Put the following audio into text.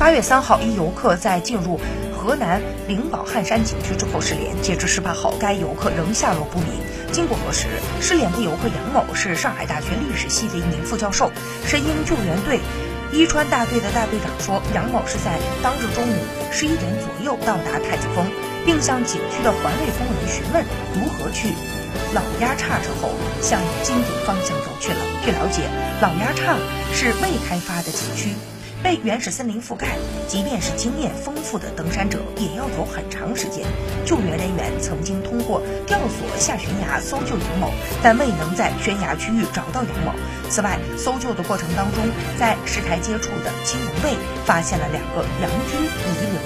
八月三号，一游客在进入河南灵宝汉山景区之后失联，截至十八号，该游客仍下落不明。经过核实，失联的游客杨某是上海大学历史系的一名副教授。神鹰救援队伊川大队的大队长说，杨某是在当日中午十一点左右到达太子峰，并向景区的环卫工人询问如何去老鸭岔之后，向金顶方向走去了。据了解，老鸭岔是未开发的景区。被原始森林覆盖，即便是经验丰富的登山者，也要走很长时间。救援人员曾经通过吊索下悬崖搜救杨某，但未能在悬崖区域找到杨某。此外，搜救的过程当中，在石台阶处的青龙卫发现了两个杨军遗留。